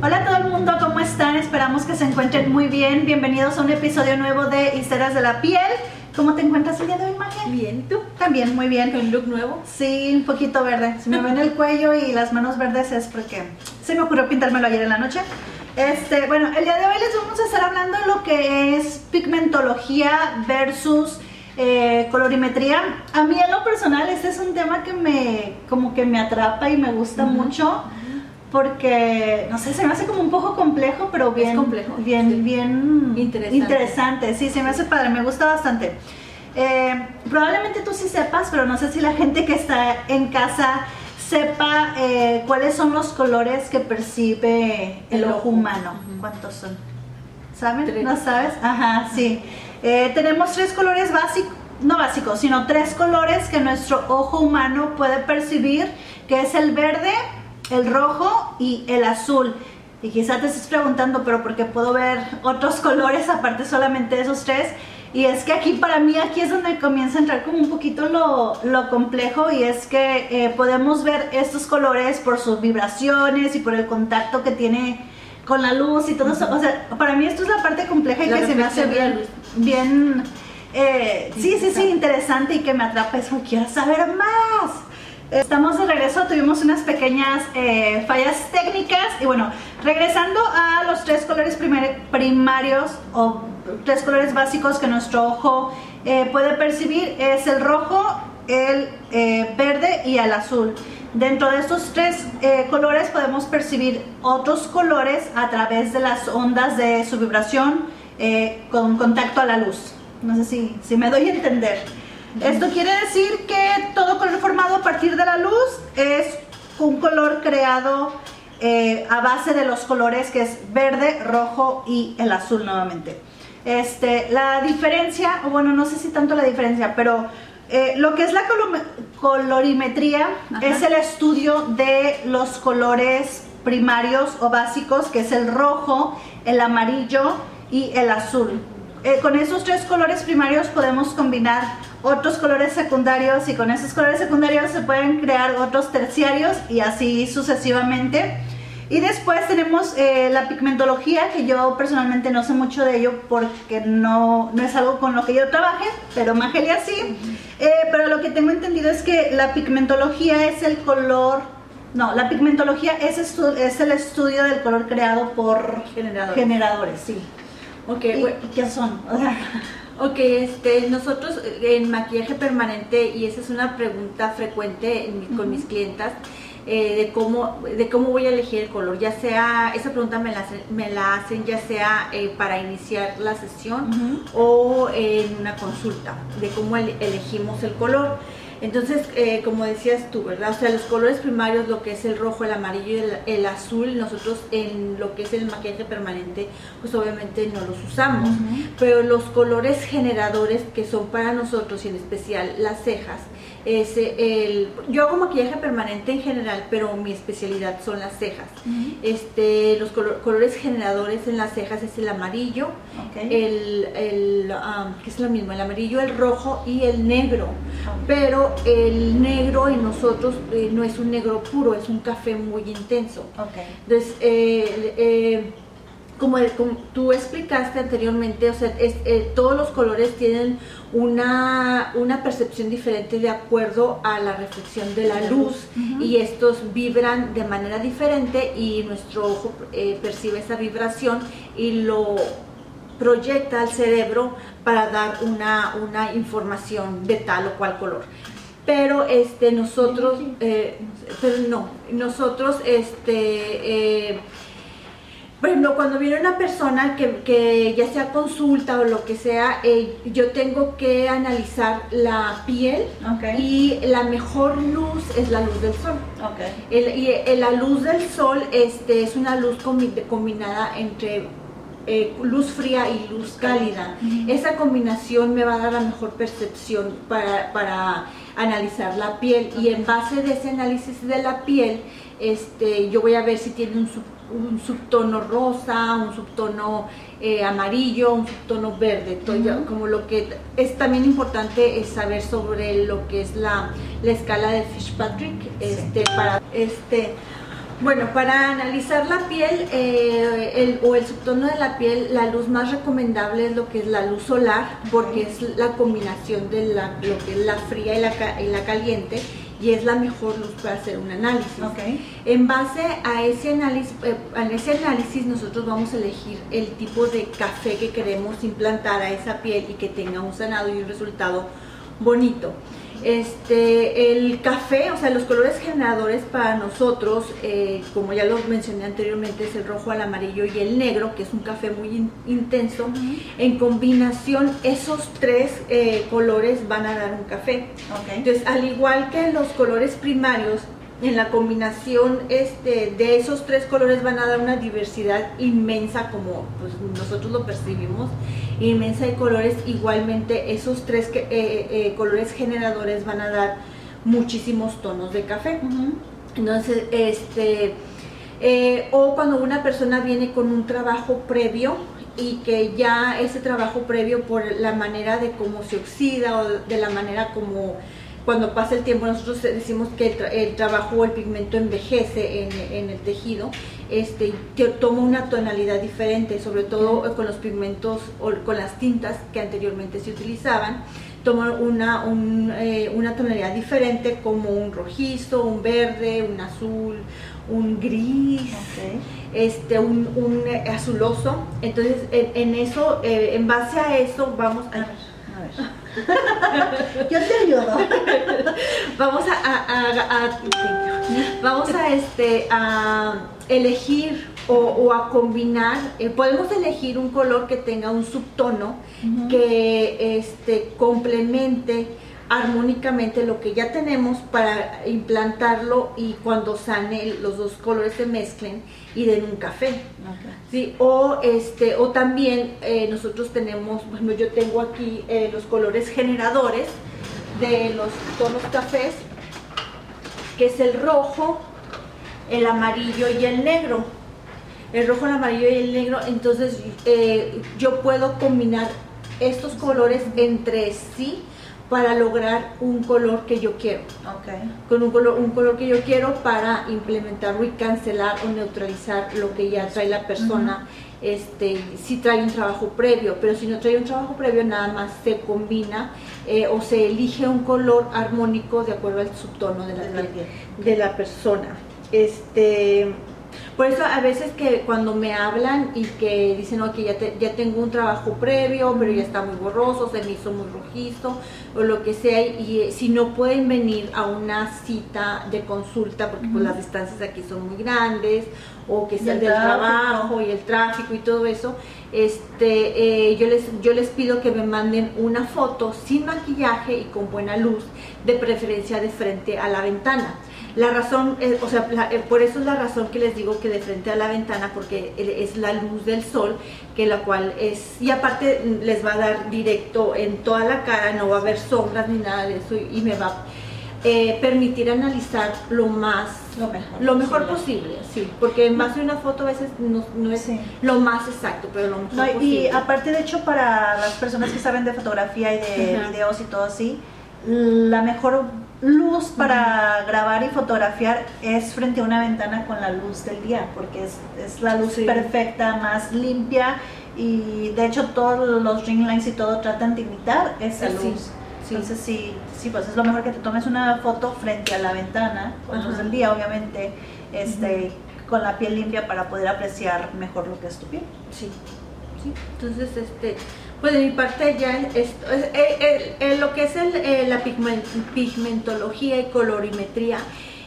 Hola a todo el mundo, ¿cómo están? Esperamos que se encuentren muy bien. Bienvenidos a un episodio nuevo de Historias de la Piel. ¿Cómo te encuentras el día de hoy, Magia? Bien, ¿tú? También, muy bien. ¿Con look nuevo? Sí, un poquito verde. Si me ven el cuello y las manos verdes es porque se me ocurrió pintármelo ayer en la noche. Este, bueno, el día de hoy les vamos a estar hablando de lo que es pigmentología versus eh, colorimetría. A mí en lo personal este es un tema que me como que me atrapa y me gusta mucho porque no sé, se me hace como un poco complejo, pero bien complejo, bien sí. bien Interesante. interesante. Sí, se me hace padre, me gusta bastante. Eh, probablemente tú sí sepas, pero no sé si la gente que está en casa sepa eh, cuáles son los colores que percibe el, El ojo ojo. humano. Ujú. ¿Cuántos son? ¿Saben? Tres. ¿No sabes? Ajá, sí. Eh, tenemos tres colores básicos, no básicos, sino tres colores que nuestro ojo humano puede percibir, que es el verde, el rojo y el azul. Y quizá te estés preguntando, pero ¿por qué puedo ver otros colores aparte solamente de esos tres? Y es que aquí para mí, aquí es donde comienza a entrar como un poquito lo, lo complejo y es que eh, podemos ver estos colores por sus vibraciones y por el contacto que tiene con la luz y todo eso. O sea, para mí esto es la parte compleja y La que se me hace bien, eh, sí, sí, sí, Interesante. interesante y que me atrapa. Es como quiero saber más. Estamos de regreso, tuvimos unas pequeñas eh, fallas técnicas y bueno, regresando a los tres colores primarios o tres colores básicos que nuestro ojo eh, puede percibir es el rojo, el eh, verde y el azul. Dentro de estos tres colores podemos percibir otros colores a través de las ondas de su vibración con contacto a la luz. No sé si, si me doy a entender. Esto quiere decir que todo color formado a partir de la luz es un color creado eh, a base de los colores que es verde, rojo y el azul nuevamente. Este, la diferencia, o bueno, no sé si tanto la diferencia, pero eh, lo que es la colorimetría Ajá. es el estudio de los colores primarios o básicos, que es el rojo, el amarillo y el azul. Eh, con esos tres colores primarios podemos combinar otros colores secundarios y con esos colores secundarios se pueden crear otros terciarios y así sucesivamente. Y después tenemos eh, la pigmentología, que yo personalmente no sé mucho de ello porque no, no es algo con lo que yo trabaje, pero Magelia sí. Eh, pero lo que tengo entendido es que la pigmentología es el color, no, la pigmentología es, es el estudio del color creado por Generadores. generadores, sí. Ok, ¿Y bueno, qué son? O sea, ok, este, nosotros eh, en maquillaje permanente, y esa es una pregunta frecuente en con mis clientas, eh, de cómo de cómo voy a elegir el color, ya sea, esa pregunta me la, me la hacen ya sea eh, para iniciar la sesión o en una consulta, de cómo ele- elegimos el color. Entonces, eh, como decías tú, ¿verdad? O sea, los colores primarios, lo que es el rojo, el amarillo y el, el azul, nosotros en lo que es el maquillaje permanente, pues obviamente no los usamos. Pero los colores generadores que son para nosotros, y en especial las cejas, es el, yo hago maquillaje permanente en general, pero mi especialidad son las cejas. Este, los colo- colores generadores en las cejas es el amarillo, el, el ah, que es lo mismo, el amarillo, el rojo y el negro. Ok. Pero el negro en nosotros eh, no es un negro puro, es un café muy intenso. Entonces, eh, eh, como, como tú explicaste anteriormente, o sea, es- eh, todos los colores tienen una, una percepción diferente de acuerdo a la reflexión de la luz. y estos vibran de manera diferente y nuestro ojo eh, percibe esa vibración y lo proyecta al cerebro para dar una, una información de tal o cual color. Pero este nosotros, eh, pero no, nosotros este eh, por ejemplo, cuando viene una persona que, que ya sea consulta o lo que sea, eh, yo tengo que analizar la piel Ok. y la mejor luz es la luz del sol. Ok. El- y eh, la luz del sol este, es una luz combi- combinada entre eh, luz fría y luz cálida. Esa combinación me va a dar la mejor percepción para, para analizar la piel y en base de ese análisis de la piel, este, yo voy a ver si tiene un, un subtono rosa, un subtono eh, amarillo, un subtono verde. Entonces, como lo que es también importante es saber sobre lo que es la, la escala de Fitzpatrick, este, para este Bueno, para analizar la piel eh, el, o el subtono de la piel, la luz más recomendable es lo que es la luz solar, porque es la combinación de la, lo que es la fría y la, y la caliente y es la mejor luz para hacer un análisis. En base a ese análisis, eh, a ese análisis nosotros vamos a elegir el tipo de café que queremos implantar a esa piel y que tenga un sanado y un resultado bonito. Este, el café, o sea, los colores generadores para nosotros, eh, como ya lo mencioné anteriormente, es el rojo, el amarillo y el negro, que es un café muy intenso. En combinación, esos tres eh, colores van a dar un café. Entonces, al igual que los colores primarios, en la combinación este, de esos tres colores van a dar una diversidad inmensa como pues, nosotros lo percibimos, inmensa de colores, igualmente esos tres eh, eh, colores generadores van a dar muchísimos tonos de café. Entonces, este, eh, o cuando una persona viene con un trabajo previo, y que ya ese trabajo previo por la manera de cómo se oxida o de la manera como cuando pasa el tiempo nosotros decimos que el, trabajo o el pigmento envejece en, el tejido, este, toma una tonalidad diferente, sobre todo con los pigmentos o con las tintas que anteriormente se utilizaban, toma una, eh, una tonalidad diferente como un rojizo, un verde, un azul, un gris, este, un, azuloso. Entonces, en, eso, eh, en base a eso, vamos a... Yo te ayudo. Vamos a, vamos a este a elegir o, a combinar. Eh, podemos elegir un color que tenga un subtono que este complemente armónicamente lo que ya tenemos para implantarlo y cuando sane los dos colores se mezclen y den un café. ¿sí? O, este, o también eh, nosotros tenemos, bueno, yo tengo aquí eh, los colores generadores de los tonos cafés, que es el rojo, el amarillo y el negro. El rojo, el amarillo y el negro, entonces eh, yo puedo combinar estos colores entre sí para lograr un color que yo quiero. Con un color, un color que yo quiero para implementarlo y cancelar o neutralizar lo que ya trae la persona. Este, si trae un trabajo previo, pero si no trae un trabajo previo, nada más se combina eh, o se elige un color armónico de acuerdo al subtono de la, de la persona. Este, por eso a veces que cuando me hablan y que dicen, ok, ya, ya tengo un trabajo previo, pero ya está muy borroso, se me hizo muy rojizo, o lo que sea, y, eh, si no pueden venir a una cita de consulta, porque pues las distancias aquí son muy grandes, o que sea el del trabajo y el tráfico y todo eso, este, eh, yo, les, yo les pido que me manden una foto sin maquillaje y con buena luz, de preferencia de frente a la ventana la razón, eh, o sea, eh, por eso es la razón que les digo que de frente a la ventana, porque es la luz del sol, que la cual es, y aparte les va a dar directo en toda la cara, no va a haber sombras ni nada de eso, y, me va a eh, permitir analizar lo más, lo mejor, posible, sí, porque en base a una foto a veces no, es lo más exacto, pero lo mejor posible. Y aparte, de hecho, para las personas que saben de fotografía y de videos y todo así, la mejor luz para grabar y fotografiar es frente a una ventana con la luz del día, porque es, la luz perfecta, más limpia y de hecho todos los ring lights y todo tratan de imitar esa luz. Entonces sí, sí, pues es lo mejor que te tomes una foto frente a la ventana, con luz del día obviamente, este, con la piel limpia para poder apreciar mejor lo que es tu piel. Sí, sí. Entonces este pues de mi parte ya es, lo que es el, la pigmentología y colorimetría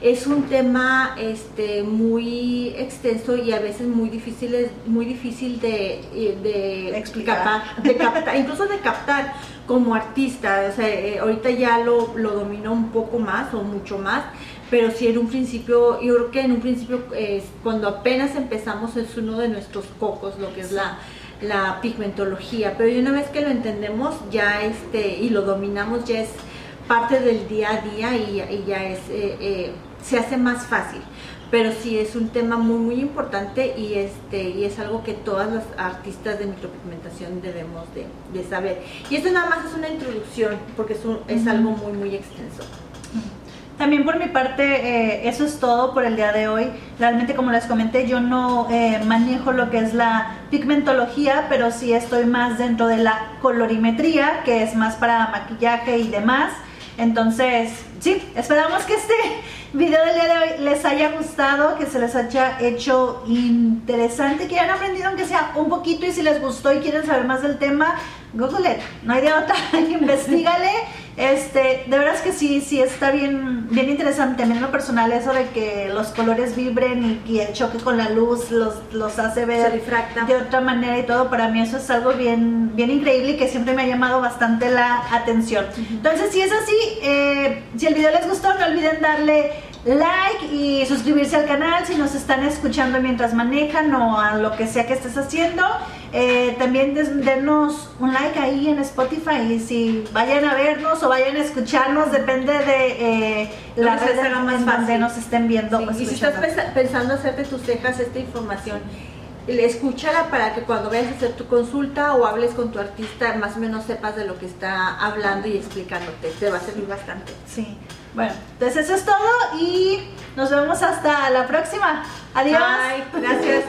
es un tema este, muy extenso y a veces muy difícil, muy difícil de, de explicar, de captar, incluso de captar como artista. O sea, eh, ahorita ya lo, lo domino un poco más o mucho más, pero sí en un principio, yo creo que en un principio cuando apenas empezamos es uno de nuestros cocos, lo que es la la pigmentología, pero una vez que lo entendemos ya este y lo dominamos ya es parte del día a día y, ya es eh, eh, se hace más fácil. Pero sí es un tema muy muy importante y este y es algo que todas las artistas de micropigmentación debemos de, saber. Y esto nada más es una introducción porque es, es algo muy muy extenso. También por mi parte, eh, eso es todo por el día de hoy. Realmente, como les comenté, yo no eh, manejo lo que es la pigmentología, pero sí estoy más dentro de la colorimetría, que es más para maquillaje y demás. Entonces, sí, esperamos que este video del día de hoy les haya gustado, que se les haya hecho interesante, que hayan aprendido aunque sea un poquito y si les gustó y quieren saber más del tema, Google it, no hay de otra, investigale. Este, de verdad es que sí, sí está bien, bien interesante. También en lo personal eso de que los colores vibren y que el choque con la luz los, los hace ver de otra manera y todo. Para mí eso es algo bien, bien increíble y que siempre me ha llamado bastante la atención. Entonces, si es así, eh, si el video les gustó, no olviden darle like y suscribirse al canal si nos están escuchando mientras manejan o a lo que sea que estés haciendo. Eh, también denos un like ahí en Spotify y si vayan a vernos o vayan a escucharnos, depende de eh, la red en donde nos estén viendo. y si estás pensando hacerte tus cejas, esta información, escúchala para que cuando vayas a hacer tu consulta o hables con tu artista, más o menos sepas de lo que está hablando y explicándote. Te va a servir bastante. Sí. Bueno, entonces eso es todo y nos vemos hasta la próxima. Adiós. Bye. Gracias.